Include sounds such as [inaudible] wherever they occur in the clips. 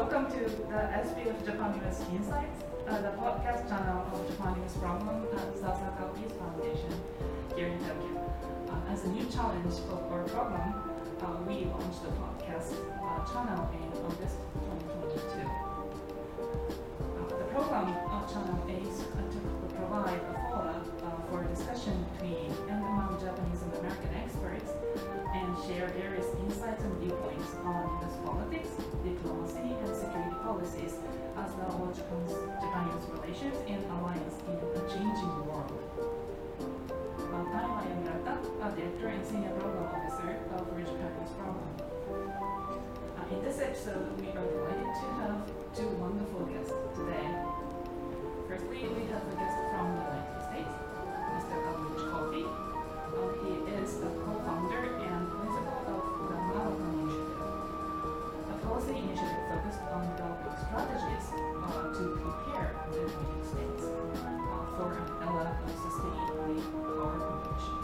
welcome to the SPF Japan US Insights, uh, the podcast channel of Japan US Problem and Sasakawa Peace Foundation here in Tokyo. Uh, as a new challenge of our program, uh, we launched the podcast uh, channel in August 2022. Uh, the program uh, channel aims uh, to provide a forum uh, for discussion between and among Japanese and American experts and share various insights and viewpoints on US politics, diplomacy, and security policies, as well as Japan's, relations and alliance in a changing world. I am Murata, a director and senior program officer of for Japan-US program. Uh, in this episode, we are delighted to have two wonderful guests today. Firstly, we have a guest from the United States, Mr. Kazuchi Kofi. Uh, he is a co-founder policy initiative focused on developing strategies uh, to prepare the United States uh, for an era of sustainably power competition.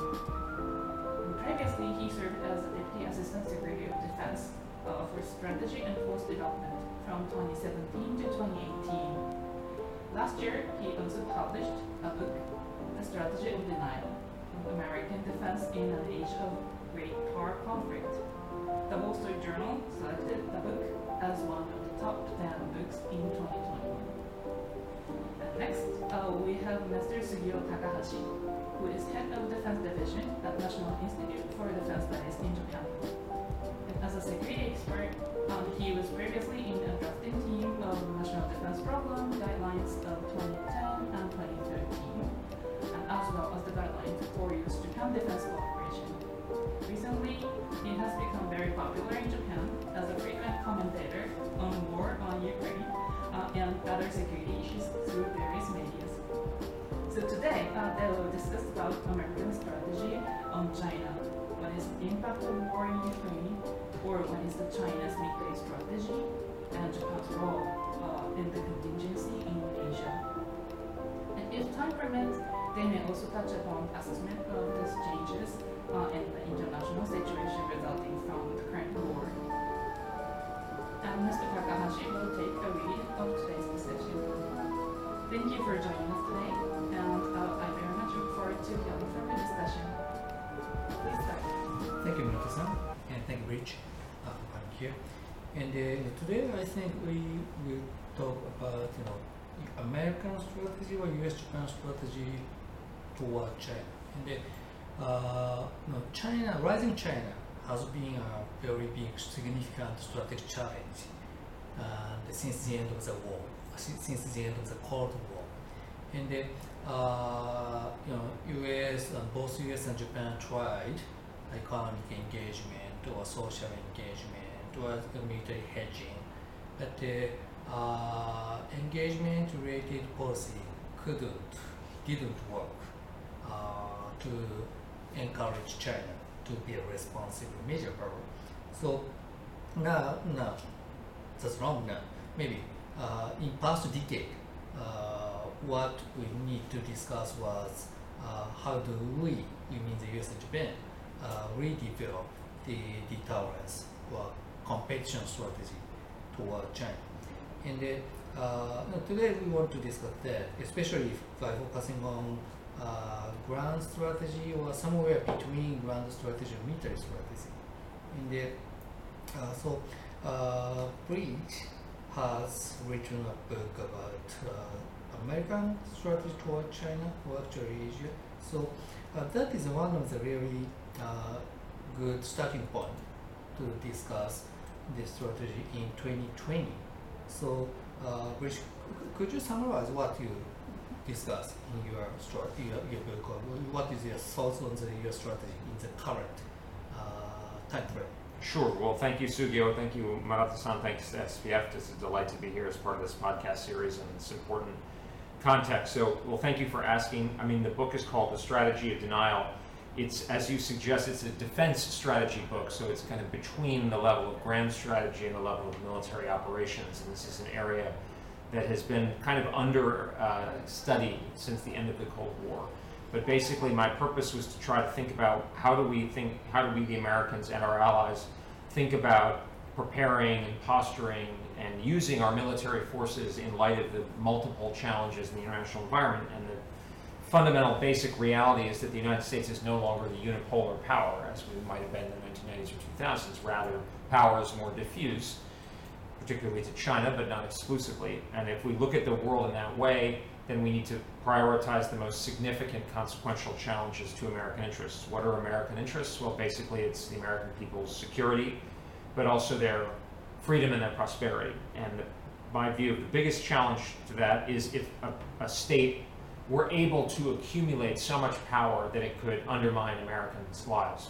Previously, he served as the Deputy Assistant Secretary of Defense uh, for Strategy and Force Development from 2017 to 2018. Last year, he also published a book, The Strategy of Denial American Defense in an Age of Great Power Conflict. The Journal selected the book as one of the top 10 books in 2021. And next, uh, we have Mr. Sugio Takahashi, who is head of Defense Division at National Institute for Defense Studies in Japan. And as a security expert, um, he was previously in a drafting team of National Defense Program guidelines of 2010 and 2013 and as well as the guidelines for US Japan defense cooperation. Recently, he has become very popular in Japan as a frequent commentator on war on Ukraine uh, and other security issues through various media. So today, uh, they will discuss about American strategy on China. What is the impact of war in Ukraine, or what is the China's midday strategy, and Japan's role uh, in the contingency in Asia. And if time permits, they may also touch upon assessment of these changes uh, in the international situation resulting from the current war. And Mr. Takahashi will take a read of today's decision. Thank you for joining us today, and uh, I very much look forward to hearing from the discussion. Please start. Thank you, Murata-san, and thank you, Bridge, uh, for coming here. And uh, today, I think we will talk about you know American strategy or U.S.-Japan strategy toward China. And uh, you know, China, rising China, has been a very big, significant strategic challenge uh, since the end of the war, since, the end of the Cold War. And uh, you know, U.S. and both U.S. and Japan tried economic engagement or social engagement or military hedging, but the uh, engagement-related policy couldn't, didn't work uh, to encourage China to be a responsible major power. So now, now, that's wrong now. Maybe uh, in past decade, uh, what we need to discuss was uh, how do we, you mean the US and Japan, uh, redevelop the deterrence or competition strategy toward China. And uh, today we want to discuss that, especially by focusing on uh, ground strategy or somewhere between grand strategy and military strategy. And uh, uh, so, uh, Bridge has written a book about uh, American strategy toward China or actually Asia. So uh, that is one of the really uh, good starting point to discuss this strategy in 2020. So, Bridge, could you summarize what you discussed in your, your, your book? What is your thoughts on the, your strategy in the current uh, time frame? Sure. Well, thank you, Sugio. Thank you, Murata-san. Thanks to SPF. It's a delight to be here as part of this podcast series, and it's important context. So, well, thank you for asking. I mean, the book is called The Strategy of Denial. It's, as you suggest, it's a defense strategy book, so it's kind of between the level of grand strategy and the level of military operations. And this is an area that has been kind of under uh, study since the end of the Cold War. But basically, my purpose was to try to think about how do we think, how do we, the Americans and our allies, think about preparing and posturing and using our military forces in light of the multiple challenges in the international environment. And the fundamental basic reality is that the United States is no longer the unipolar power as we might have been in the 1990s or 2000s. Rather, power is more diffuse, particularly to China, but not exclusively. And if we look at the world in that way, then we need to prioritize the most significant consequential challenges to American interests. What are American interests? Well, basically, it's the American people's security, but also their freedom and their prosperity. And my view of the biggest challenge to that is if a, a state were able to accumulate so much power that it could undermine Americans' lives.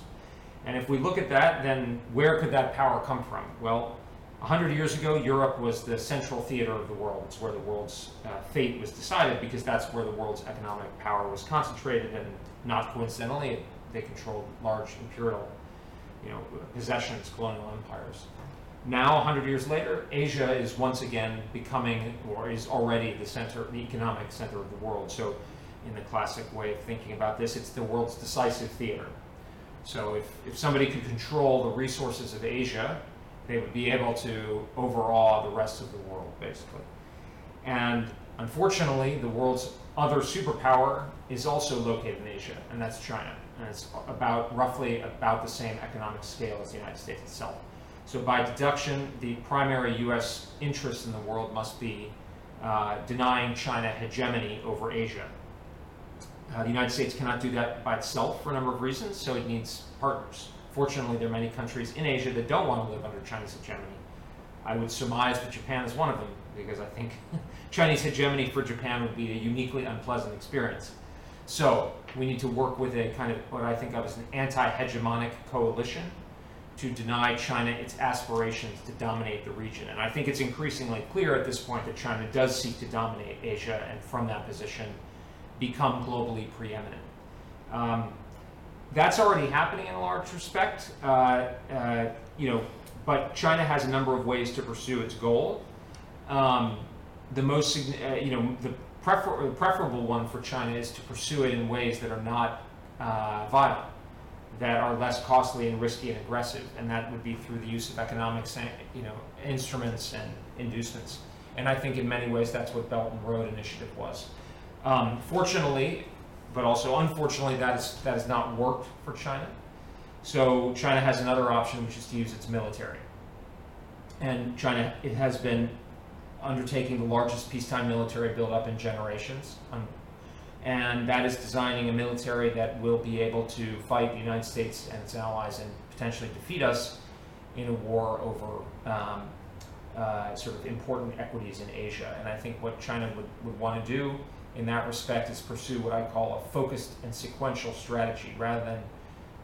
And if we look at that, then where could that power come from? Well, 100 years ago, Europe was the central theater of the world. It's where the world's uh, fate was decided because that's where the world's economic power was concentrated, and not coincidentally, they controlled large imperial, you know, possessions, colonial empires. Now, 100 years later, Asia is once again becoming, or is already the center, the economic center of the world. So, in the classic way of thinking about this, it's the world's decisive theater. So, if, if somebody could control the resources of Asia, they would be able to overawe the rest of the world, basically. And unfortunately, the world's other superpower is also located in Asia, and that's China. And it's about roughly about the same economic scale as the United States itself. So by deduction, the primary U.S. interest in the world must be uh, denying China hegemony over Asia. Uh, the United States cannot do that by itself for a number of reasons, so it needs partners. Fortunately, there are many countries in Asia that don't want to live under Chinese hegemony. I would surmise that Japan is one of them, because I think [laughs] Chinese hegemony for Japan would be a uniquely unpleasant experience. So we need to work with a kind of what I think of as an anti-hegemonic coalition to deny China its aspirations to dominate the region. And I think it's increasingly clear at this point that China does seek to dominate Asia and from that position become globally preeminent. Um, that's already happening in a large respect. Uh, uh, you know, but China has a number of ways to pursue its goal. Um, the most, uh, you know, the prefer- preferable one for China is to pursue it in ways that are not uh, violent, that are less costly and risky and aggressive, and that would be through the use of economic, you know, instruments and inducements. And I think in many ways that's what Belt and Road Initiative was. Um, fortunately, but also unfortunately that is that has not worked for China. So China has another option, which is to use its military. And China it has been undertaking the largest peacetime military buildup in generations. Um, and that is designing a military that will be able to fight the United States and its allies and potentially defeat us in a war over um, uh, sort of important equities in Asia. And I think what China would, would want to do in that respect is pursue what I call a focused and sequential strategy. Rather than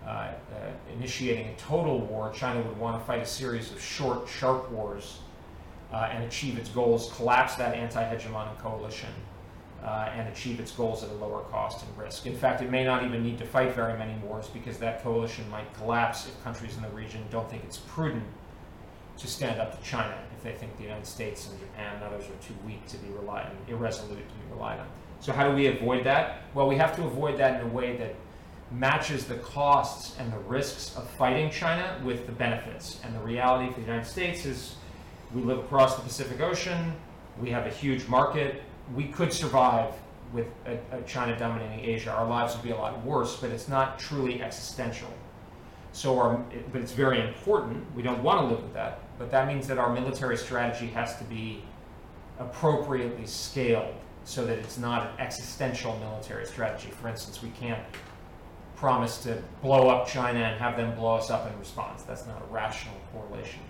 uh, uh, initiating a total war, China would want to fight a series of short, sharp wars uh, and achieve its goals, collapse that anti-hegemonic coalition, uh, and achieve its goals at a lower cost and risk. In fact, it may not even need to fight very many wars because that coalition might collapse if countries in the region don't think it's prudent to stand up to China if they think the United States and Japan and others are too weak to be relied on, irresolute to be relied on. So how do we avoid that? Well, we have to avoid that in a way that matches the costs and the risks of fighting China with the benefits. And the reality for the United States is we live across the Pacific Ocean, we have a huge market, we could survive with a, a China dominating Asia. Our lives would be a lot worse, but it's not truly existential. So, our, but it's very important. We don't want to live with that, but that means that our military strategy has to be appropriately scaled so that it's not an existential military strategy. For instance, we can't promise to blow up China and have them blow us up in response. That's not a rational correlation.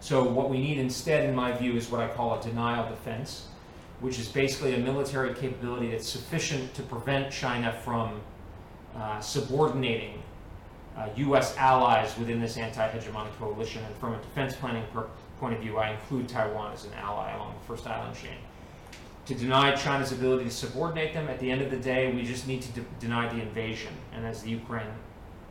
So what we need instead, in my view, is what I call a denial defense, which is basically a military capability that's sufficient to prevent China from uh, subordinating uh, U.S. allies within this anti-hegemonic coalition. And from a defense planning point of view, I include Taiwan as an ally along the first island chain to deny China's ability to subordinate them. At the end of the day, we just need to de- deny the invasion. And as the Ukraine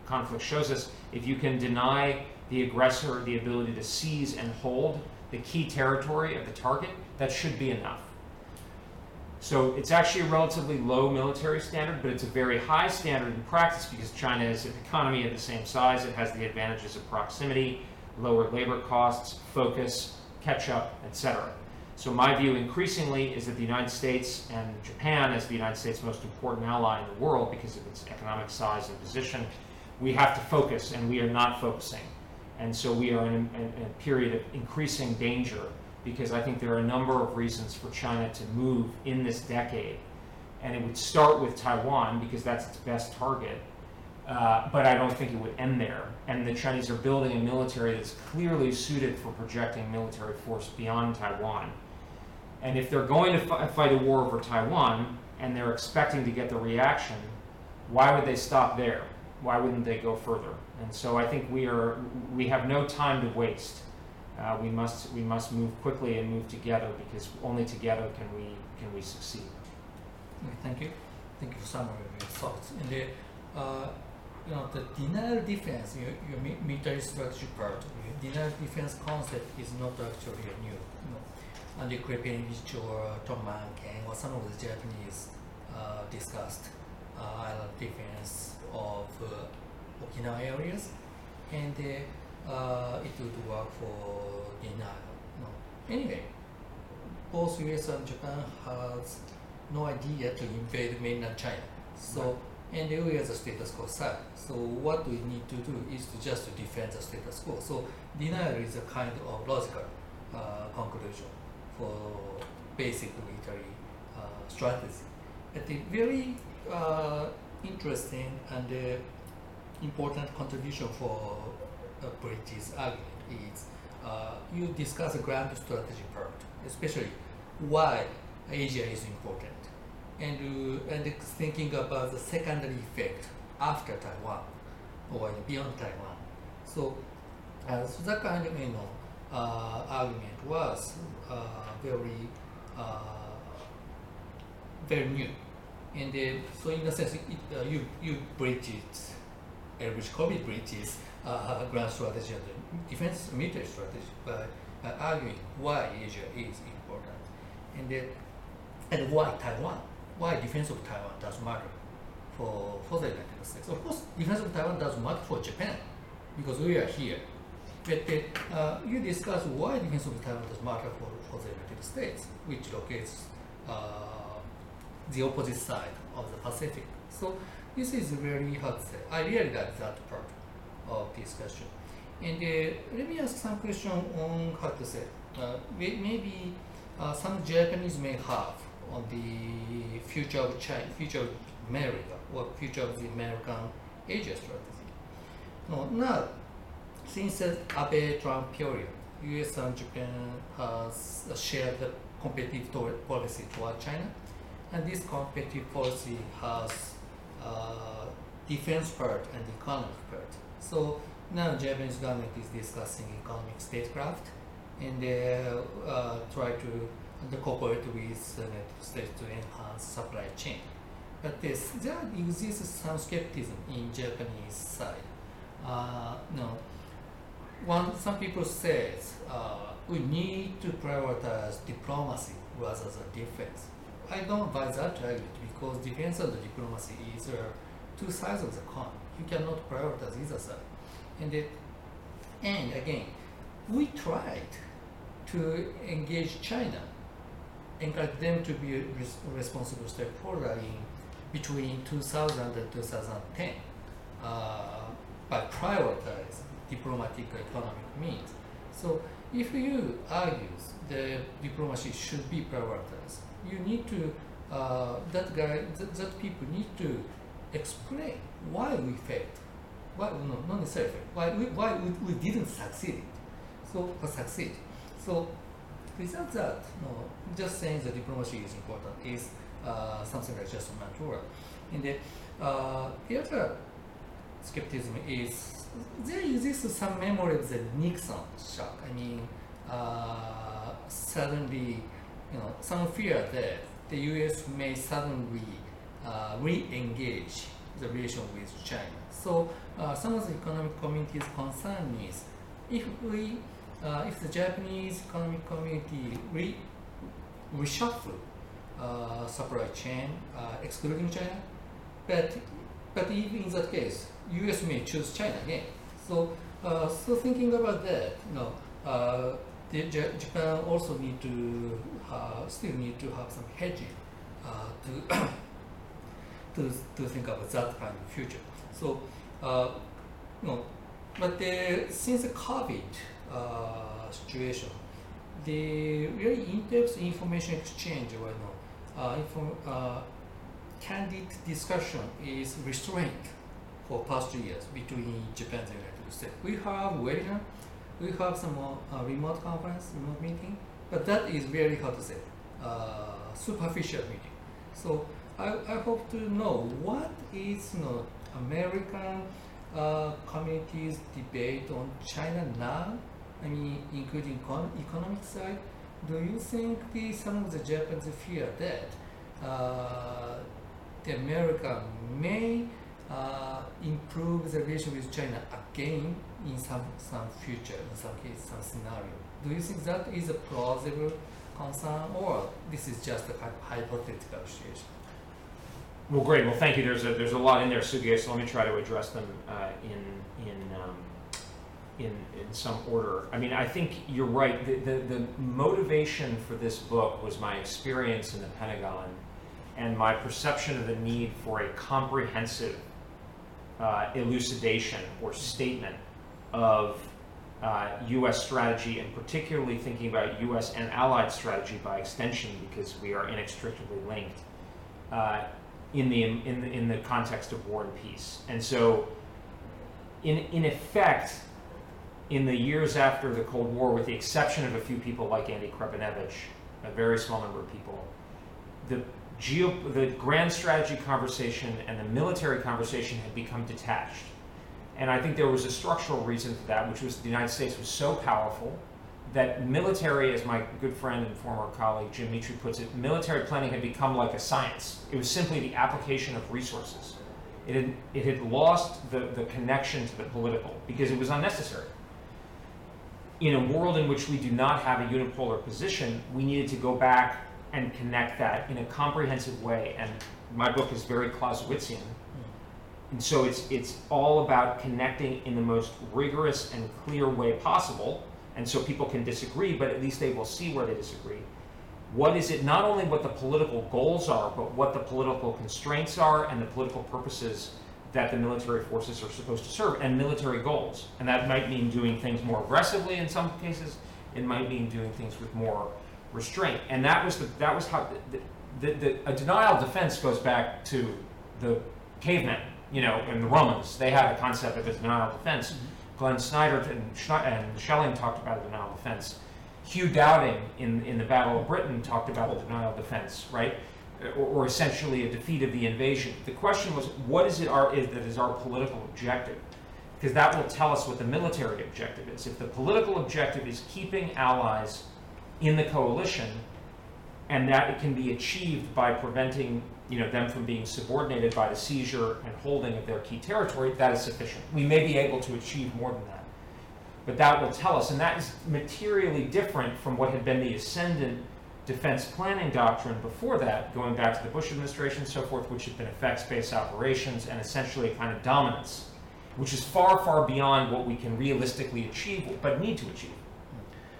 conflict shows us, if you can deny the aggressor the ability to seize and hold the key territory of the target, that should be enough. So it's actually a relatively low military standard, but it's a very high standard in practice because China is an economy of the same size. It has the advantages of proximity. lower labor costs, focus, catch up, etc. So my view increasingly is that the United States and Japan, as the United States' most important ally in the world because of its economic size and position, we have to focus, and we are not focusing. And so we are in a, in a period of increasing danger because I think there are a number of reasons for China to move in this decade. And it would start with Taiwan because that's its best target. Uh, but I don't think it would end there. And the Chinese are building a military that's clearly suited for projecting military force beyond Taiwan. And if they're going to fi- fight a war over Taiwan and they're expecting to get the reaction, why would they stop there? Why wouldn't they go further? And so I think we are we have no time to waste. Uh, we must we must move quickly and move together because only together can we can we succeed. Thank you. Thank you for summary of your thoughts. And the, uh, you know, the denial defense, your, your mi- military strategy part, your denial defense concept is not actually new, know, Andy Krepinevich or Tom Mahnken or some of the Japanese uh, discussed uh, island defense of uh, Okinawa areas, and uh, uh, it would work for denial. No. Anyway, both US and Japan has no idea to invade mainland China. So, and we are the status quo side. So what we need to do is to just to defend the status quo. So denial is a kind of logical uh, conclusion for basic military uh, strategy. But the very uh, interesting and uh, important contribution for uh, Bridge's argument is uh, you discuss the grand strategy part, especially why Asia is important, and uh, and thinking about the secondary effect after Taiwan or beyond Taiwan. So, uh, so that kind of you know argument was very uh, very new, and so in a sense, it, uh, you you uh, which COVID Bridge's uh, grand strategy and defense military strategy by arguing why Asia is important, and and why Taiwan, why defense of Taiwan does matter for for the United States. Of course, defense of Taiwan does matter for Japan because we are here. But uh, you discuss why defense of Taiwan does matter for, for the United States, which locates uh, the opposite side of the Pacific. So this is very hard to say. I really like that part of discussion. And uh, let me ask some question on how to say. Uh, maybe uh, some Japanese may have on the future of China, future of America, or future of the American Asia strategy. No, now, since the Abe Trump period, US and Japan has shared the competitive policy toward China, and this competitive policy has uh, defense part and economic part. So now Japanese government is discussing economic statecraft and they uh, try to cooperate with the United States to enhance supply chain. But this, there exists some skepticism in Japanese side. Uh, no, one some people says uh, we need to prioritize diplomacy rather than defense. I don't buy that argument because defense and diplomacy is uh, two sides of the coin. You cannot prioritize either side. And it, and again, we tried to engage China, encourage them to be a res- responsible stakeholder in between 2000 and 2010 uh, by prioritize diplomatic economic means. So if you argue the diplomacy should be prioritized, you need to uh, that guy that, that people need to explain why we failed, why no not necessarily why we why we, we didn't succeed, so uh, succeed. So without that, no, just saying that diplomacy is important is uh, something like just natural. And the, uh, the other skepticism is there exists some memory of the Nixon shock. I mean, uh, suddenly, you know, some fear that the U.S. may suddenly uh, re-engage the relation with China. So uh, some of the economic community's concern is if we, uh, if the Japanese economic community re- reshuffle uh, supply chain, uh, excluding China, but but even in that case, U.S. may choose China again. So, uh, so thinking about that, you know, uh, Japan also need to uh, still need to have some hedging uh, to [coughs] to to think about that kind of future. So, uh, you know, but the, since the COVID uh, situation, the very in-depth information exchange uh, inform, uh, candid discussion is restrained for past two years between Japan and United States. We have webinar, we have some uh, remote conference, remote meeting, but that is very hard to say, uh, superficial meeting. So I, I hope to know what is you know, American uh, communities debate on China now. I mean, including econ- economic side. Do you think the, some of the Japanese fear that uh, the America may uh, improve the relation with China again in some some future, in some case, some scenario? Do you think that is a plausible concern, or this is just a hypothetical situation? Well, great. Well, thank you. There's a there's a lot in there, Sugio. So let me try to address them uh, in in um, in in some order. I mean, I think you're right. The, the the motivation for this book was my experience in the Pentagon and my perception of the need for a comprehensive uh, elucidation or statement of uh, U.S. strategy, and particularly thinking about U.S. and allied strategy by extension, because we are inextricably linked. Uh, in the in the, in the context of war and peace. And so, in in effect, in the years after the Cold War, with the exception of a few people like Andy Krepinevich, a very small number of people, the geo the grand strategy conversation and the military conversation had become detached. And I think there was a structural reason for that, which was the United States was so powerful that military, as my good friend and former colleague Jim Mitre puts it, military planning had become like a science. It was simply the application of resources. It had, it had lost the, the connection to the political because it was unnecessary. In a world in which we do not have a unipolar position, we needed to go back and connect that in a comprehensive way. And my book is very Clausewitzian. And so it's, it's all about connecting in the most rigorous and clear way possible and so people can disagree, but at least they will see where they disagree. What is it, not only what the political goals are, but what the political constraints are and the political purposes that the military forces are supposed to serve, and military goals. And that might mean doing things more aggressively in some cases, it might mean doing things with more restraint. And that was, the, that was how, the, the, the, a denial defense goes back to the cavemen, you know, and the Romans. They had a concept of a denial defense. Mm-hmm Glenn Snyder and, and Schelling talked about a denial of defense. Hugh Dowding in, in the Battle of Britain talked about a denial of defense, right? Or, or, essentially a defeat of the invasion. The question was, what is it our, is, that is our political objective? Because that will tell us what the military objective is. If the political objective is keeping allies in the coalition, and that it can be achieved by preventing you know, them from being subordinated by the seizure and holding of their key territory, that is sufficient. We may be able to achieve more than that. But that will tell us, and that is materially different from what had been the ascendant defense planning doctrine before that, going back to the Bush administration and so forth, which had been effects-based operations and essentially a kind of dominance, which is far, far beyond what we can realistically achieve, but need to achieve.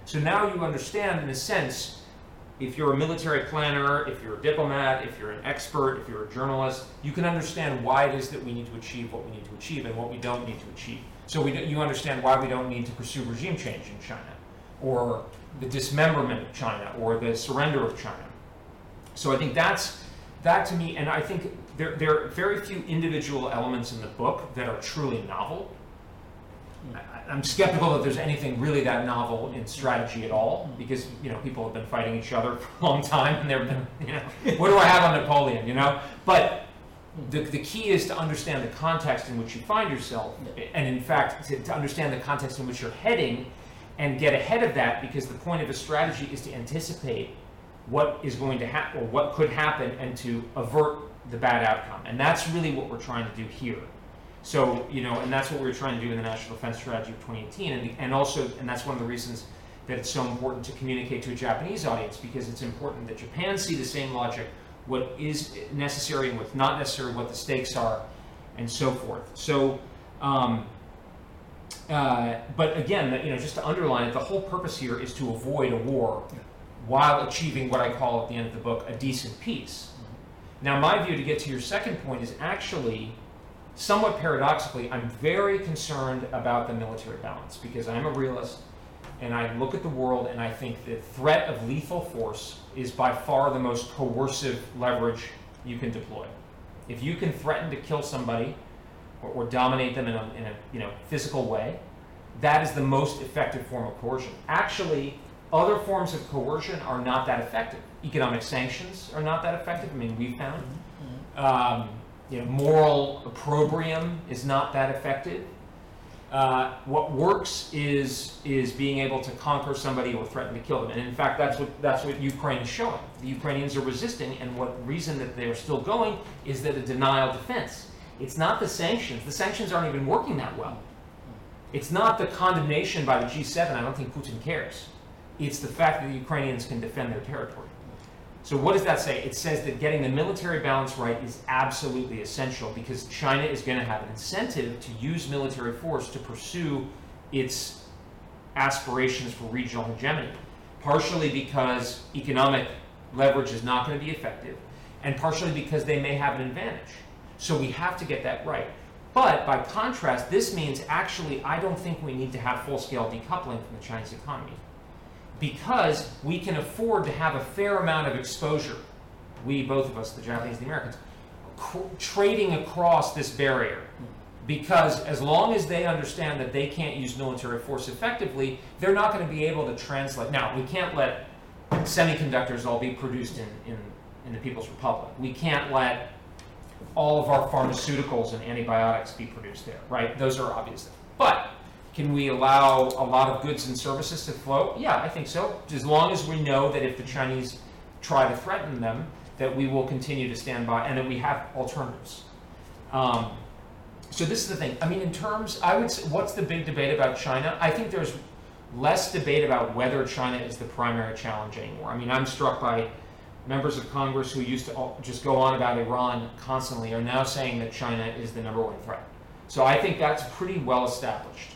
So now you understand, in a sense, if you're a military planner, if you're a diplomat, if you're an expert, if you're a journalist, you can understand why it is that we need to achieve what we need to achieve and what we don't need to achieve. So we, you understand why we don't need to pursue regime change in China, or the dismemberment of China, or the surrender of China. So I think that's that to me, and I think there, there are very few individual elements in the book that are truly novel. I'm skeptical that there's anything really that novel in strategy at all, because you know people have been fighting each other [laughs] for a long time, and they've been, you know, what do I have on Napoleon, you know? But the, the key is to understand the context in which you find yourself, and in fact, to, to understand the context in which you're heading, and get ahead of that, because the point of a strategy is to anticipate what is going to happen, or what could happen, and to avert the bad outcome. And that's really what we're trying to do here. So, you know, and that's what we are trying to do in the National Defense Strategy of 2018. And, and also, and that's one of the reasons that it's so important to communicate to a Japanese audience because it's important that Japan see the same logic, what is necessary and what's not necessary, what the stakes are, and so forth. So, um, Uh, but again, you know, just to underline it, the whole purpose here is to avoid a war Yeah. while achieving what I call at the end of the book a decent peace. Now, my view to get to your second point is actually somewhat paradoxically, I'm very concerned about the military balance because I'm a realist and I look at the world and I think the threat of lethal force is by far the most coercive leverage you can deploy. If you can threaten to kill somebody or, or dominate them in a, in a you know, physical way, that is the most effective form of coercion. Actually, other forms of coercion are not that effective. Economic sanctions are not that effective. I mean, we found. Um, you know, moral opprobrium is not that effective. Uh, what works is is being able to conquer somebody or threaten to kill them. And in fact, that's what that's what Ukraine is showing. The Ukrainians are resisting, and what reason that they're still going is that a denial defense. It's not the sanctions. The sanctions aren't even working that well. It's not the condemnation by the G7. I don't think Putin cares. It's the fact that the Ukrainians can defend their territory. So what does that say? It says that getting the military balance right is absolutely essential because China is going to have an incentive to use military force to pursue its aspirations for regional hegemony. Partially because economic leverage is not going to be effective, and partially because they may have an advantage. So we have to get that right. But by contrast, this means actually I don't think we need to have full-scale decoupling from the Chinese economy because we can afford to have a fair amount of exposure, we, both of us, the Japanese, the Americans, trading across this barrier. Because as long as they understand that they can't use military force effectively, they're not going to be able to translate. Now, we can't let semiconductors all be produced in, in, in the People's Republic. We can't let all of our pharmaceuticals and antibiotics be produced there, right? Those are obvious. But can we allow a lot of goods and services to flow? Yeah, I think so. As long as we know that if the Chinese try to threaten them, that we will continue to stand by and that we have alternatives. Um, so this is the thing. I mean, in terms, I would say, what's the big debate about China? I think there's less debate about whether China is the primary challenge anymore. I mean, I'm struck by members of Congress who used to just go on about Iran constantly are now saying that China is the number one threat. So I think that's pretty well established.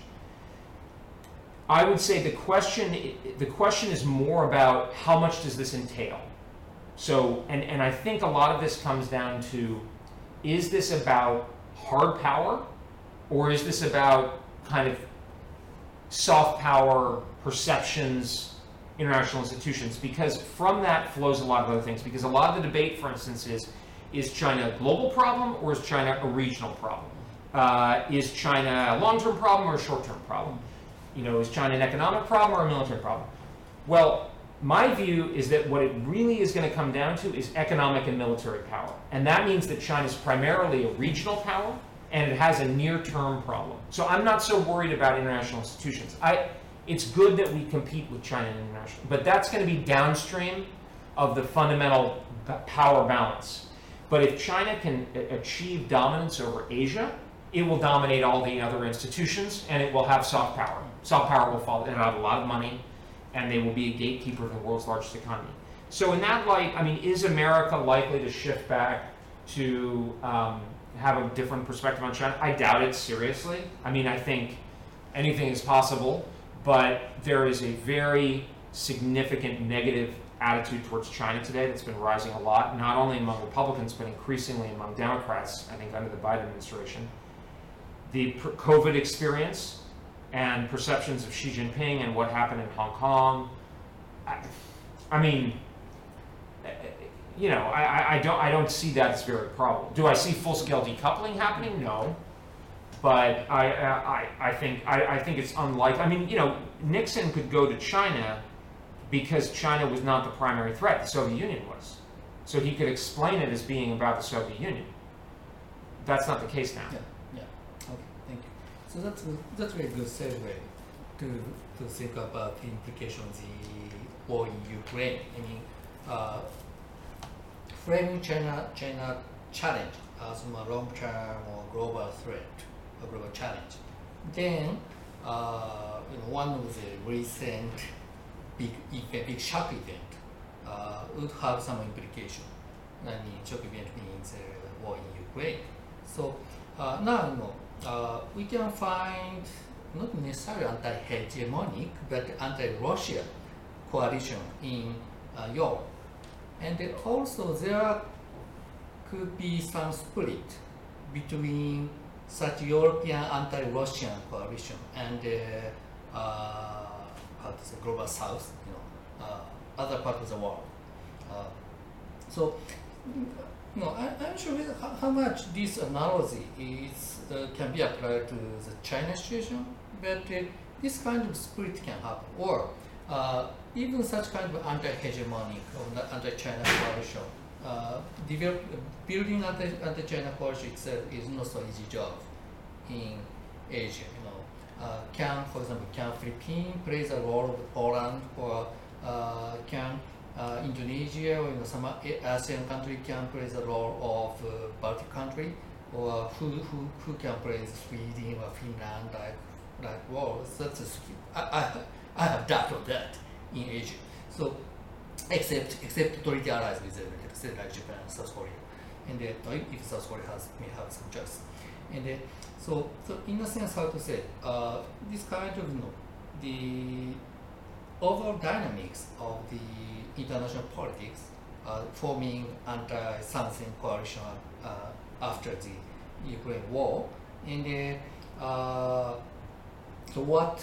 I would say the question the question is more about how much does this entail. So and and I think a lot of this comes down to is this about hard power? Or is this about kind of soft power perceptions international institutions? Because from that flows a lot of other things. Because a lot of the debate for instance is is China a global problem or is China a regional problem? Uh, is China a long-term problem or a short-term problem you know, is China an economic problem or a military problem? Well, my view is that what it really is going to come down to is economic and military power. And that means that China is primarily a regional power and it has a near-term problem. So I'm not so worried about international institutions. I, it's good that we compete with China internationally, but that's going to be downstream of the fundamental power balance. But if China can achieve dominance over Asia, it will dominate all the other institutions and it will have soft power. Soft power will follow. It'll have a lot of money and they will be a gatekeeper of the world's largest economy. So, in that light, I mean, is America likely to shift back to um, have a different perspective on China? I doubt it seriously. I mean, I think anything is possible, but there is a very significant negative attitude towards China today that's been rising a lot, not only among Republicans, but increasingly among Democrats, I think, under the Biden administration. The COVID experience and perceptions of Xi Jinping and what happened in Hong Kong. I, I mean, you know, I, I- don't I don't see that as very probable. Do I see full scale decoupling happening? No, but I I, I think I, I think it's unlikely. I mean, you know, Nixon could go to China because China was not the primary threat. The Soviet Union was, so he could explain it as being about the Soviet Union. That's not the case now. Yeah. So that's that's very good segue to to think about the implication of the war in Ukraine. I mean, uh, framing China China challenge as a long term or global threat, a global challenge. Then, uh, you know, one of the recent big event, big shock event, uh, would have some implication. I mean, shock event means uh, war in Ukraine. So uh, now, you know, uh, we can find not necessarily anti-hegemonic, but anti-Russia coalition in uh, Europe. And also there could be some split between such European anti-Russian coalition and uh, uh, say global South, you know, uh, other part of the world. Uh, so, know, I, I'm sure how, how much this analogy is uh, can be applied to the China situation, but uh, this kind of split can happen, or uh, even such kind of anti-hegemonic or anti-China coalition. Uh, develop, building anti, anti-China coalition itself is not so easy job in Asia. You know, uh, can, for example, can Philippines play the role of Poland, or uh, can uh, Indonesia or know, some A- ASEAN country can play the role of uh, Baltic country, or who, who, who can play Sweden or Finland like like role. Such as I, I, I have doubt of that in Asia. So except except authority allies with them, like, say like Japan and South Korea, and uh, if South Korea has may have some choice, and then so so in a sense how to say uh, this kind of you know the overall dynamics of the international politics uh, forming anti-something coalition uh, after the Ukraine war, and uh, so what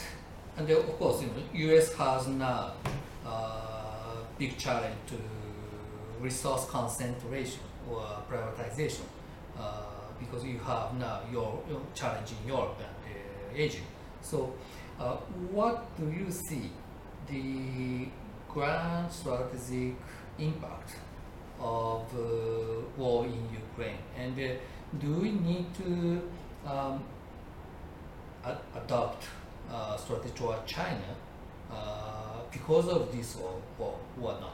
and of course, you know, U.S. has now uh, big challenge to resource concentration or privatization uh, because you have now your, your challenge in Europe and uh, Asia. So, uh, what do you see the grand strategic impact of uh, war in Ukraine, and uh, do we need to um, a- adopt uh, strategy toward China uh, because of this or, or whatnot.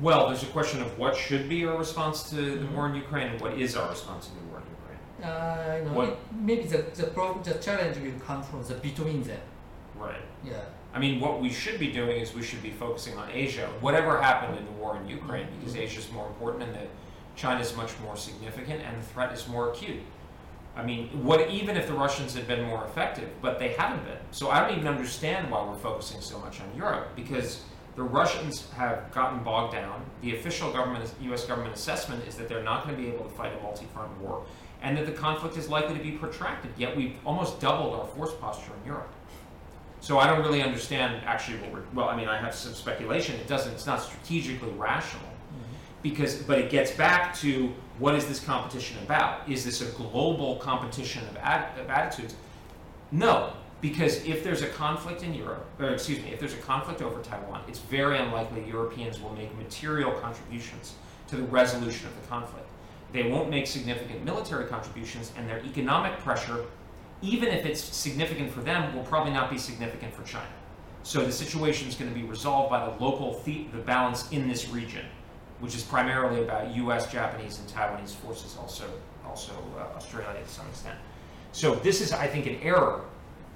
Well, there's a question of what should be our response to the Mhm. war in Ukraine and what is our response to the war in Ukraine. Uh, you know, What- maybe the the, problem, the challenge will come from the between them. Right. Yeah. I mean, what we should be doing is we should be focusing on Asia. Whatever happened in the war in Ukraine, mm-hmm. because Asia is more important and that China is much more significant and the threat is more acute. I mean, what even if the Russians had been more effective, but they haven't been. So I don't even understand why we're focusing so much on Europe because the Russians have gotten bogged down. The official government, U.S. government assessment is that they're not going to be able to fight a multi-front war, and that the conflict is likely to be protracted. Yet we've almost doubled our force posture in Europe. So I don't really understand actually what we're. Well, I mean, I have some speculation. It doesn't. It's not strategically rational mm-hmm. because but it gets back to what is this competition about is this a global competition of, ad, of attitudes no because if there's a conflict in europe or excuse me if there's a conflict over taiwan it's very unlikely europeans will make material contributions to the resolution of the conflict they won't make significant military contributions and their economic pressure even if it's significant for them will probably not be significant for china so the situation is going to be resolved by the local the, the balance in this region which is primarily about U.S., Japanese, and Taiwanese forces, also also uh, Australia to some extent. So this is, I think, an error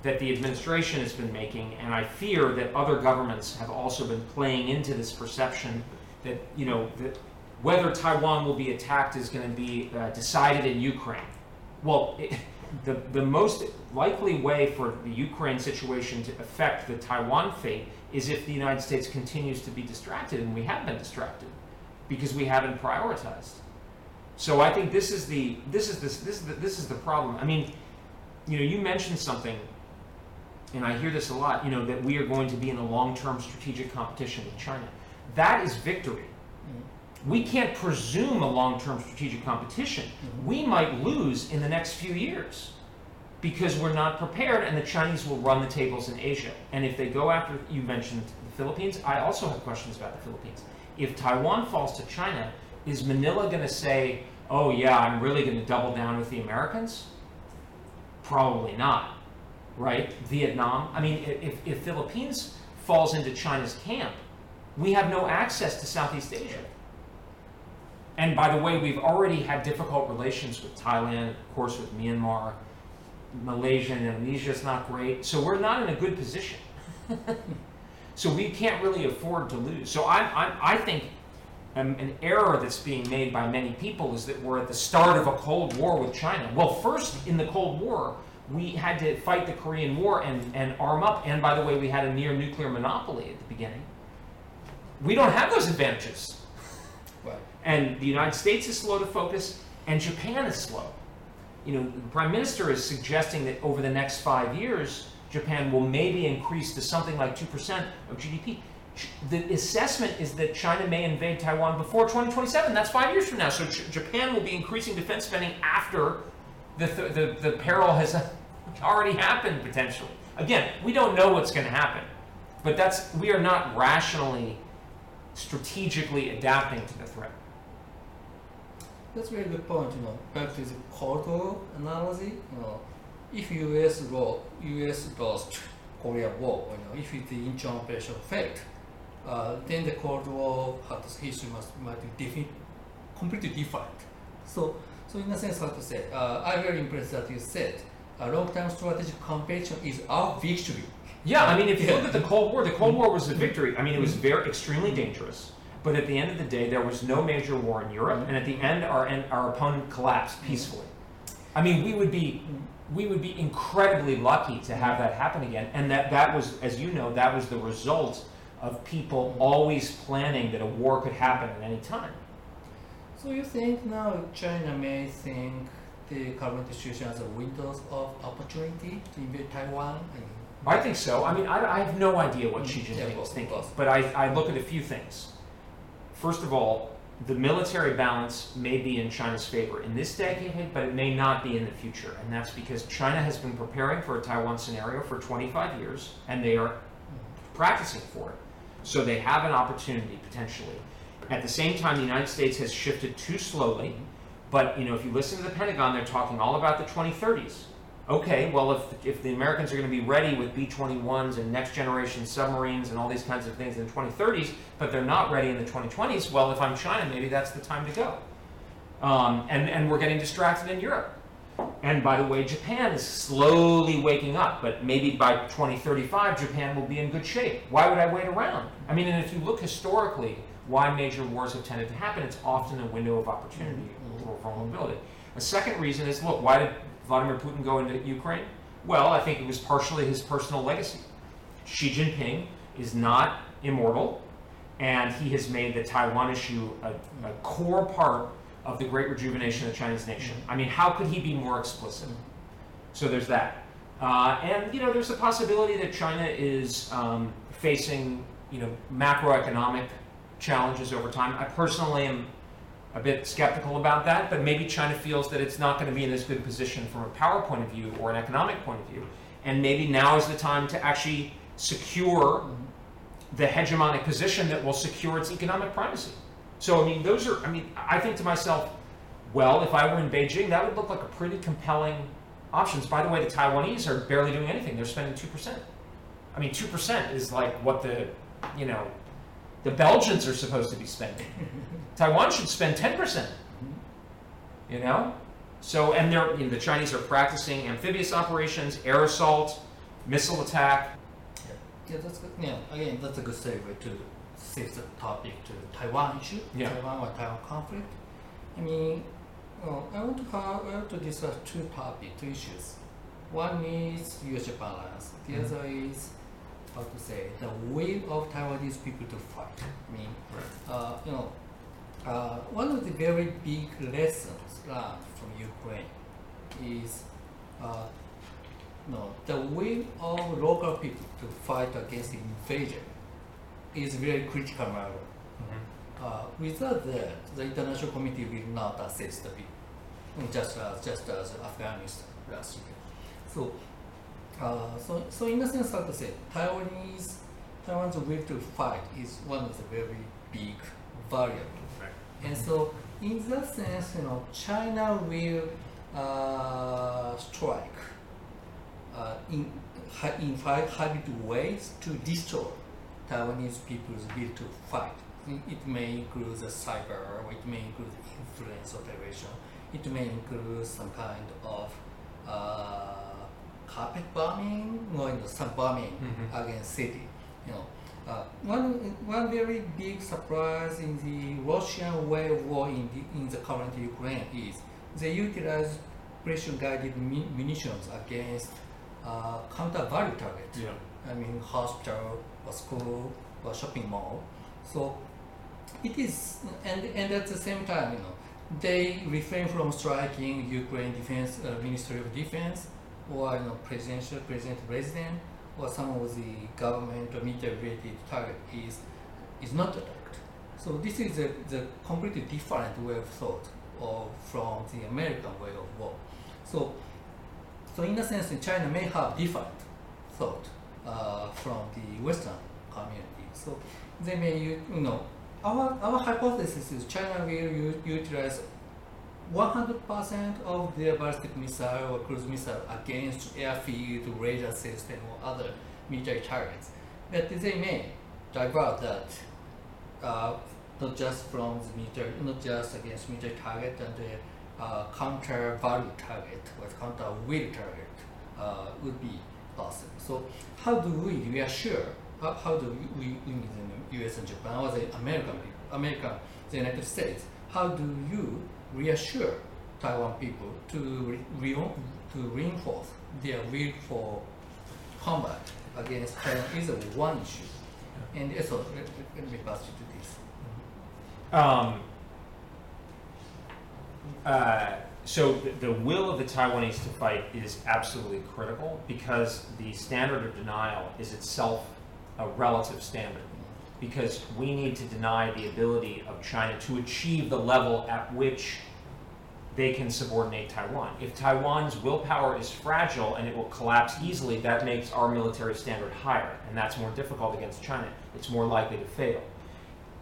that the administration has been making, and I fear that other governments have also been playing into this perception that you know that whether Taiwan will be attacked is going to be uh, decided in Ukraine. Well. It, the, the most likely way for the Ukraine situation to affect the Taiwan fate is if the United States continues to be distracted, and we have been distracted because we haven't prioritized. So I think this is the this is this this is the, this is the problem. I mean, you know, you mentioned something, and I hear this a lot. You know, that we are going to be in a long-term strategic competition with China. That is victory. Mm-hmm. We can't presume a long-term strategic competition. Mm-hmm. We might lose in the next few years because we're not prepared, and the Chinese will run the tables in Asia. And if they go after, you mentioned the Philippines. I also have questions about the Philippines if Taiwan falls to China, is Manila going to say, oh, yeah, I'm really going to double down with the Americans? Probably not, right? Vietnam. I mean, if, if Philippines falls into China's camp, we have no access to Southeast Asia. And by the way, we've already had difficult relations with Thailand, of course, with Myanmar, Malaysia and Indonesia is not great. So we're not in a good position. [laughs] So we can't really afford to lose. So I, I, I think um, an error that's being made by many people is that we're at the start of a Cold War with China. Well, first in the Cold War, we had to fight the Korean War and, and arm up. And by the way, we had a near nuclear monopoly at the beginning. We don't have those advantages. And the United States is slow to focus, and Japan is slow. You know, the Prime Minister is suggesting that over the next five years, Japan will maybe increase to something like 2% of GDP. The assessment is that China may invade Taiwan before 2027. That's five years from now. So Japan will be increasing defense spending after the, th- the, the peril has [laughs] already happened potentially. Again, we don't know what's going to happen, but that's we are not rationally, strategically adapting to the threat. That's a very good point, you know, back to the Cold War analogy, you know, if US law, US lost Korea War, you know, if the Incheon operation failed, uh, then the Cold War history must might be different, completely different. So, so in a sense, how to say, uh, I'm very impressed that you said, a long-term strategic competition is our victory. Yeah, I mean, if you Yeah. look at the Cold War, the Cold War was a victory. I mean, it was very extremely dangerous. But at the end of the day, there was no major war in Europe, and at the end, our our opponent collapsed peacefully. I mean, we would be we would be incredibly lucky to have that happen again, and that that was, as you know, that was the result of people always planning that a war could happen at any time. So you think now China may think the current situation as a windows of opportunity to invade Taiwan? I think so. I mean, I, I have no idea what Xi Jinping of is thinking, of but I, I look at a few things. First of all, the military balance may be in China's favor in this decade, but it may not be in the future. And that's because China has been preparing for a Taiwan scenario for 25 years, and they are practicing for it. So they have an opportunity potentially. At the same time, the United States has shifted too slowly. But you know, if you listen to the Pentagon, they're talking all about the 2030s. Okay, well, if if the Americans are going to be ready with B-21s and next generation submarines and all these kinds of things in the 2030s, but they're not ready in the 2020s, well, if I'm China, maybe that's the time to go. Um, and and we're getting distracted in Europe. And by the way, Japan is slowly waking up, but maybe by 2035, Japan will be in good shape. Why would I wait around? I mean, and if you look historically, why major wars have tended to happen, it's often a window of opportunity or vulnerability. A second reason is look, why did Vladimir Putin go into Ukraine? Well, I think it was partially his personal legacy. Xi Jinping is not immortal, and he has made the Taiwan issue a, a core part of the great rejuvenation of the Chinese nation. I mean, how could he be more explicit? So there's that. Uh, and, you know, there's the possibility that China is um, facing, you know, macroeconomic challenges over time. I personally am a bit skeptical about that, but maybe China feels that it's not going to be in as good position from a power point of view or an economic point of view. And maybe now is the time to actually secure the hegemonic position that will secure its economic primacy. So, I mean, those are, I mean, I think to myself, well, if I were in Beijing, that would look like a pretty compelling options. By the way, the Taiwanese are barely doing anything. They're spending 2%. I mean, 2% is like what the, you know, the Belgians are supposed to be spending. Taiwan should spend 10%. You know? So, and they're, you know, the Chinese are practicing amphibious operations, air assault, missile attack. Yeah, that's good. Yeah, again, that's a good segue to shift the topic to Taiwan issue, Yeah. Taiwan or Taiwan conflict. I mean, well, I want to have, I want to discuss two topics, two issues. One is U.S. balance. The Mhm. other is how to say the will of Taiwanese people to fight. I mean, uh, you know, uh, one of the very big lessons learned from Ukraine is, uh, no, the will of local people to fight against invasion is very critical matter. Uh, without that, the international community will not assist the people, just as just as Afghanistan last year. So, uh, so so in a sense, how to say, Taiwanese Taiwan's will to fight is one of the very big variable. And so, in that sense, you know, China will uh, strike uh, in in five hybrid ways to destroy Taiwanese people's will to fight. It, may include the cyber, or it may include influence operation. It may include some kind of uh, carpet bombing or you know, some bombing Mhm. against city. You know, uh, one one very big surprise in the Russian way of war in the, in the current Ukraine is they utilize precision-guided mu- munitions against uh, counter-value targets. Yeah. I mean, hospital or school or shopping mall. So it is, and and at the same time, you know, they refrain from striking Ukraine Defense uh, Ministry of Defense or you know presidential president resident or some of the government or military-related target is is not attacked. So this is a, the completely different way of thought of from the American way of war. So so in a sense, China may have different thought uh, from the Western community. So they may, you know, our, our hypothesis is China will utilize 100% of their ballistic missile or cruise missile against airfield, radar system, or other military targets. But they may divert that uh, not just from the military, not just against military target and the uh, counter value target or counter will target uh, would be possible. So how do we reassure? How, how do we, we in the U.S. and Japan or the American people, America, the United States? How do you reassure Taiwan people to re, re, to reinforce their will for combat against China is one issue. And so let, let- let me pass you to this. Um, uh, so the, the will of the Taiwanese to fight is absolutely critical because the standard of denial is itself a relative standard. Because we need to deny the ability of China to achieve the level at which they can subordinate Taiwan. If Taiwan's willpower is fragile and it will collapse easily, that makes our military standard higher, and that's more difficult against China. It's more likely to fail.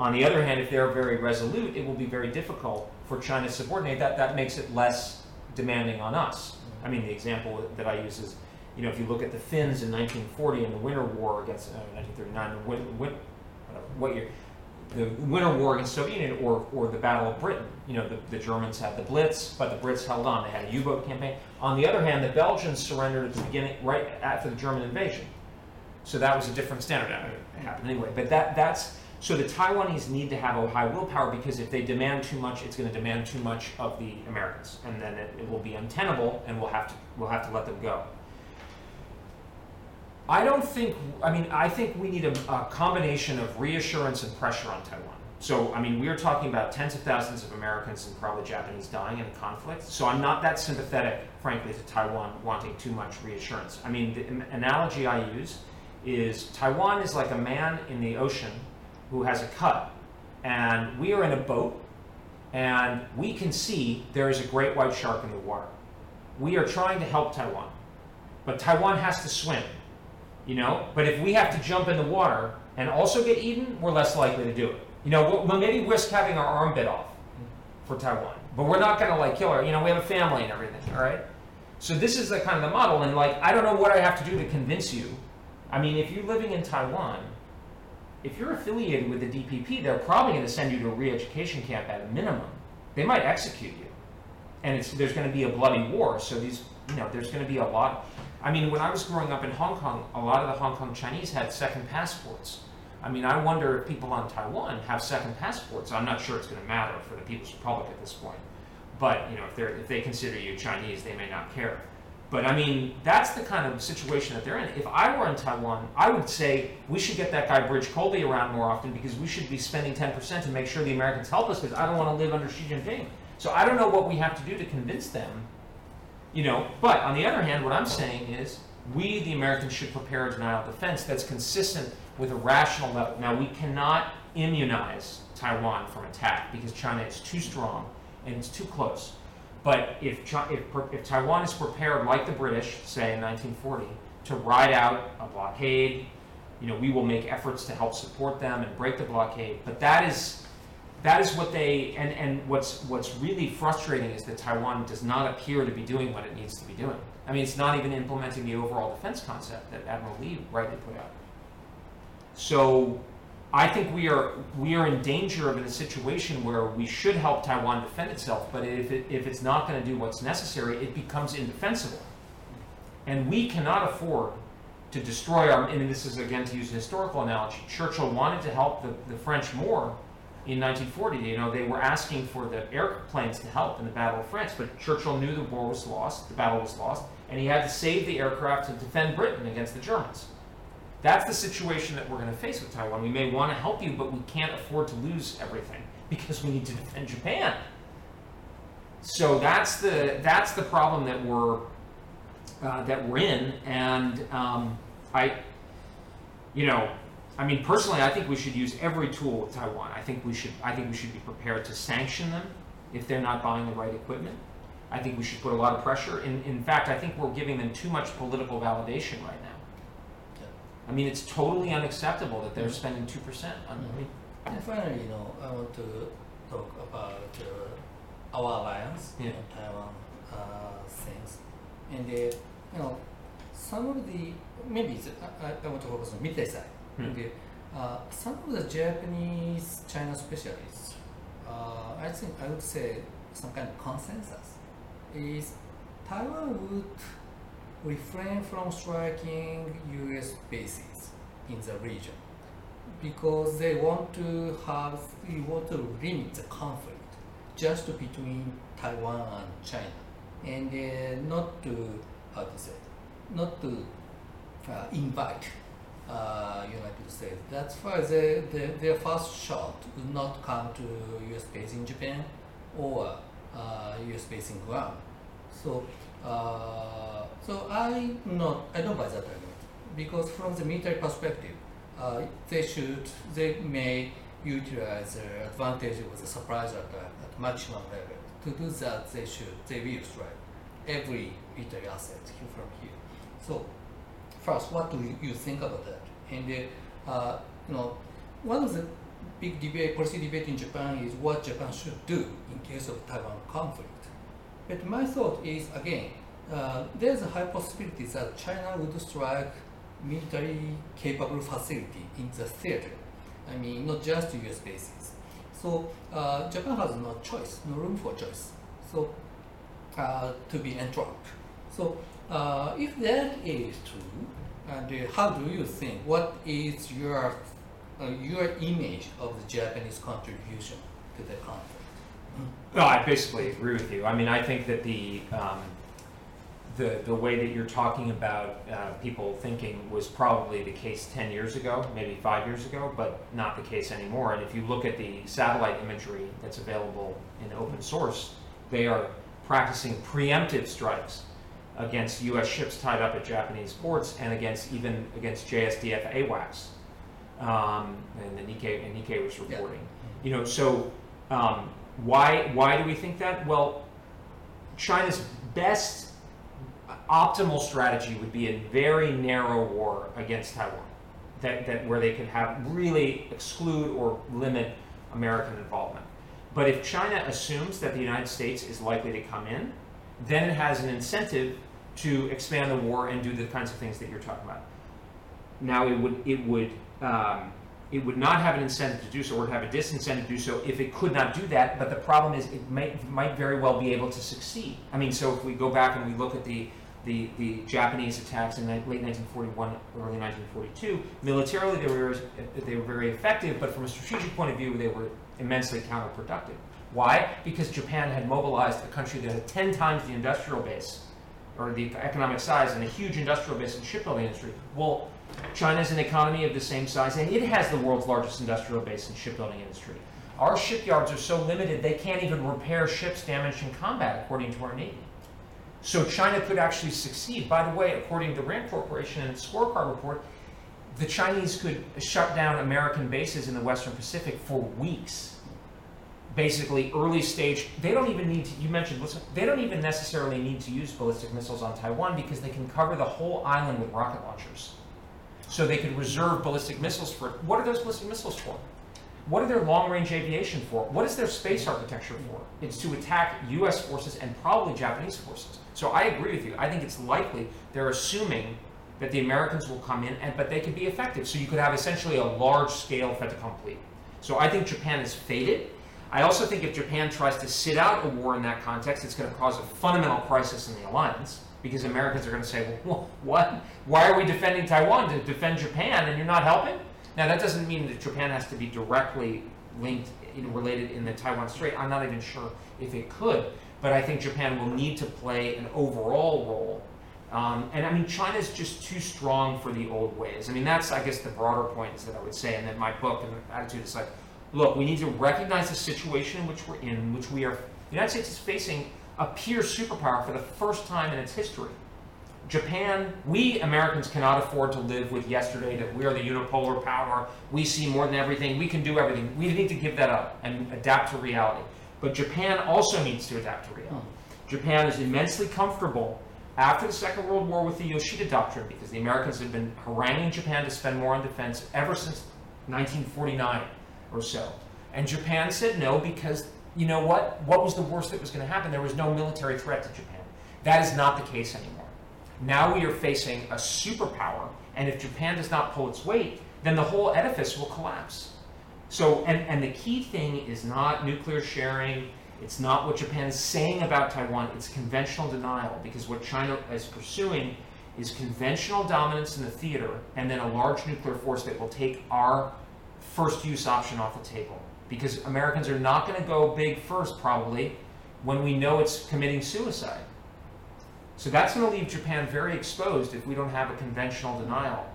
On the other hand, if they're very resolute, it will be very difficult for China to subordinate that. That makes it less demanding on us. I mean, the example that I use is, you know, if you look at the Finns in 1940 in the Winter War against uh, 1939, the win, win, what the Winter War against Soviet Union, or or the Battle of Britain. You know, the, the Germans had the Blitz, but the Brits held on. They had a U-boat campaign. On the other hand, the Belgians surrendered at the beginning, right after the German invasion. So that was a different standard. It happened anyway. But that that's so the Taiwanese need to have a high willpower because if they demand too much, it's going to demand too much of the Americans, and then it, it will be untenable, and we'll have to we'll have to let them go. I don't think. I mean, I think we need a, a combination of reassurance and pressure on Taiwan. So, I mean, we're talking about tens of thousands of Americans and probably Japanese dying in a conflict. So, I'm not that sympathetic, frankly, to Taiwan wanting too much reassurance. I mean, the analogy I use is Taiwan is like a man in the ocean who has a cut, and we are in a boat, and we can see there is a great white shark in the water. We are trying to help Taiwan, but Taiwan has to swim you know. But if we have to jump in the water and also get eaten, we're less likely to do it. You know, we'll, maybe risk having our arm bit off for Taiwan, but we're not going to like kill her. You know, we have a family and everything. All right. So this is the kind of the model, and like I don't know what I have to do to convince you. I mean, if you're living in Taiwan, if you're affiliated with the DPP, they're probably going to send you to a re-education camp at a minimum. They might execute you, and there's going to be a bloody war. So these, you know, there's going to be a lot. I mean, when I was growing up in Hong Kong, a lot of the Hong Kong Chinese had second passports. I mean, I wonder if people on Taiwan have second passports. I'm not sure it's going to matter for the People's Republic at this point. But you know, if they if they consider you Chinese, they may not care. But I mean, that's the kind of situation that they're in. If I were in Taiwan, I would say we should get that guy Bridge Colby around more often because we should be spending 10% to make sure the Americans help us because I don't want to live under Xi Jinping. So I don't know what we have to do to convince them you know, but on the other hand, what I'm saying is we, the Americans, should prepare a denial of defense that's consistent with a rational level. Now, we cannot immunize Taiwan from attack because China is too strong and it's too close. But if, if, if Taiwan is prepared, like the British, say in 1940, to ride out a blockade, you know, we will make efforts to help support them and break the blockade. But that is that is what they and, and what's what's really frustrating is that Taiwan does not appear to be doing what it needs to be doing. I mean, it's not even implementing the overall defense concept that Admiral Lee rightly put out. So, I think we are we are in danger of in a situation where we should help Taiwan defend itself, but if it, if it's not going to do what's necessary, it becomes indefensible, and we cannot afford to destroy our. And this is again to use a historical analogy. Churchill wanted to help the, the French more in 1940. You know, they were asking for the airplanes to help in the Battle of France, but Churchill knew the war was lost, the battle was lost, and he had to save the aircraft to defend Britain against the Germans. That's the situation that we're going to face with Taiwan. We may want to help you, but we can't afford to lose everything [laughs] because we need to defend Japan. So that's the that's the problem that we're uh, that we're in, and um, I, you know, I mean personally, I think we should use every tool with Taiwan. I think we should I think we should be prepared to sanction them if they're not buying the right equipment. I think we should put a lot of pressure. In in fact, I think we're giving them too much political validation right now. Yeah. I mean, it's totally unacceptable that they're spending two percent on. Mean, And finally, you know, I want to talk about uh, our alliance Yeah. Taiwan uh, things, and uh, you know, some of the maybe I, I- I want to focus on midday side. Hmm. And, uh, some of the Japanese China specialists, uh, I think I would say some kind of consensus is Taiwan would refrain from striking U.S. bases in the region because they want to have they want to limit the conflict just between Taiwan and China and uh, not to how to say not to uh, invite uh, United States. That's why they, they, their first shot would not come to U.S. base in Japan or uh, U.S. base in Guam. So, uh, so I not I don't buy that argument because from the military perspective, uh, they should they may utilize their advantage of the surprise attack at maximum level. To do that, they should they will strike every military asset from here. So, first, what do you- think about that? And uh, uh, you know, one of the big debate, policy debate in Japan is what Japan should do in case of Taiwan conflict. But my thought is again, uh, there's a high possibility that China would strike military capable facility in the theater. I mean, not just U.S. bases. So uh, Japan has no choice, no room for choice. So uh, to be entrapped. So uh, if that is true, and uh, how do you think? What is your uh, your image of the Japanese contribution to the conflict? No, I basically agree with you. I mean, I think that the um, the the way that you're talking about uh, people thinking was probably the case ten years ago, maybe five years ago, but not the case anymore. And if you look at the satellite imagery that's available in open source, they are practicing preemptive strikes against U.S. ships tied up at Japanese ports and against even against JSDF AWACS. Um, and the Nikkei, and Nikkei was Yeah. reporting. You know, so um, why why do we think that? Well, China's best optimal strategy would be a very narrow war against Taiwan, that, that where they could have really exclude or limit American involvement. But if China assumes that the United States is likely to come in, then it has an incentive to expand the war and do the kinds of things that you're talking about. Now it would it would um, it would not have an incentive to do so, or have a disincentive to do so if it could not do that. But the problem is, it might might very well be able to succeed. I mean, so if we go back and we look at the the, the Japanese attacks in late 1941, early 1942, militarily they were they were very effective, but from a strategic point of view, they were immensely counterproductive. Why? Because Japan had mobilized a country that had 10 times the industrial base or the economic size and a huge industrial base in shipbuilding industry. Well, China China's an economy of the same size, and it has the world's largest industrial base in shipbuilding industry. Our shipyards are so limited they can't even repair ships damaged in combat, according to our Navy. So China could actually succeed. By the way, according to Rand Corporation and its scorecard report, the Chinese could shut down American bases in the Western Pacific for weeks. Basically, early stage, they don't even need to, you mentioned, they don't even necessarily need to use ballistic missiles on Taiwan because they can cover the whole island with rocket launchers. So they could reserve ballistic missiles for, what are those ballistic missiles for? What are their long range aviation for? What is their space architecture for? It's to attack US forces and probably Japanese forces. So I agree with you. I think it's likely they're assuming that the Americans will come in, and, but they could be effective. So you could have essentially a large scale fait accompli. So I think Japan is fated. I also think if Japan tries to sit out a war in that context, it's going to cause a fundamental crisis in the alliance because Americans are going to say, well, what? Why are we defending Taiwan to defend Japan and you're not helping? Now, that doesn't mean that Japan has to be directly linked you know, related in the Taiwan Strait. I'm not even sure if it could, but I think Japan will need to play an overall role. Um, and I mean, China's just too strong for the old ways. I mean, that's, I guess, the broader points that I would say. And then my book and attitude is like, look, we need to recognize the situation in which we're in, in which we are. The United States is facing a peer superpower for the first time in its history. Japan, we Americans cannot afford to live with yesterday that we are the unipolar power, we see more than everything, we can do everything. We need to give that up and adapt to reality. But Japan also needs to adapt to reality. Hmm. Japan is immensely comfortable after the Second World War with the Yoshida Doctrine because the Americans have been haranguing Japan to spend more on defense ever since 1949 or so. And Japan said no because you know what? What was the worst that was going to happen? There was no military threat to Japan. That is not the case anymore. Now we are facing a superpower, and if Japan does not pull its weight, then the whole edifice will collapse. So, and, and the key thing is not nuclear sharing, it's not what Japan is saying about Taiwan, it's conventional denial, because what China is pursuing is conventional dominance in the theater and then a large nuclear force that will take our first use option off the table. Because Americans are not going to go big first, probably, when we know it's committing suicide. So that's going to leave Japan very exposed if we don't have a conventional denial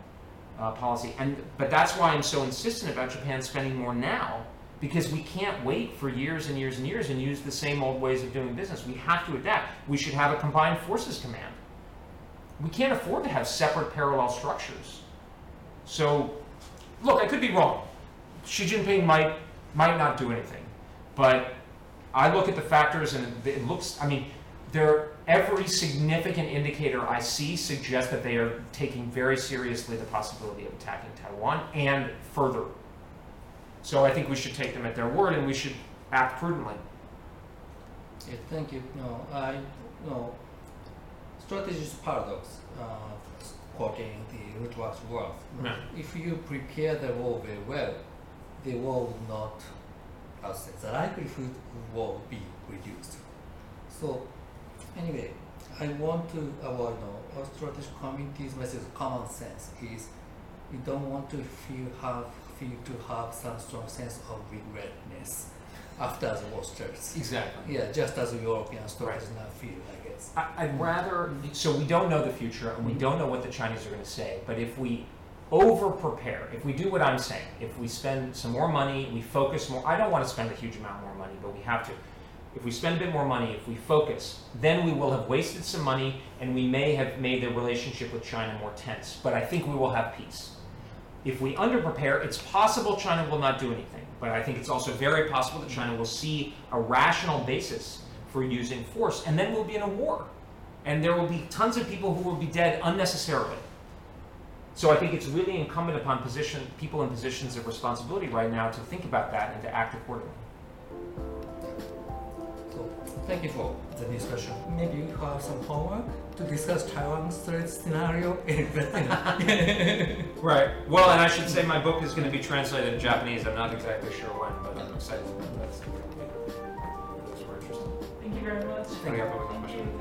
uh, policy. And but that's why I'm so insistent about Japan spending more now, because we can't wait for years and years and years and use the same old ways of doing business. We have to adapt. We should have a combined forces command. We can't afford to have separate parallel structures. So, look, I could be wrong. Xi Jinping might might not do anything, but I look at the factors and it looks. I mean, there every significant indicator I see suggests that they are taking very seriously the possibility of attacking Taiwan and further. So I think we should take them at their word and we should act prudently. Yeah, thank you. No, I no strategy is paradox. Uh, quoting the Rutgers Worth. Yeah. If you prepare the war very well, the will not, I'll say, the likelihood will be reduced. So, anyway, I want to avoid no, our strategic committee's message, common sense, is we don't want to feel have feel to have some strong sense of regretness after the war starts. Exactly. Yeah, just as European strategists now feel, I guess. I, I'd rather, so we don't know the future and we mm-hmm. don't know what the Chinese are going to say, but if we over prepare, if we do what I'm saying, if we spend some more money, we focus more, I don't want to spend a huge amount more money, but we have to. If we spend a bit more money, if we focus, then we will have wasted some money and we may have made the relationship with China more tense, but I think we will have peace. If we underprepare, it's possible China will not do anything, but I think it's also very possible that China will see a rational basis for using force, and then we'll be in a war. And there will be tons of people who will be dead unnecessarily. So I think it's really incumbent upon position, people in positions of responsibility right now to think about that and to act accordingly. So, thank you for the discussion. Maybe you have some homework to discuss Taiwan's Strait scenario in Vietnam. [laughs] Right. Well, and I should say my book is going to be translated in Japanese. I'm not exactly sure when, but I'm excited about that. That's interesting. Thank you very much. Thank you. Thank you.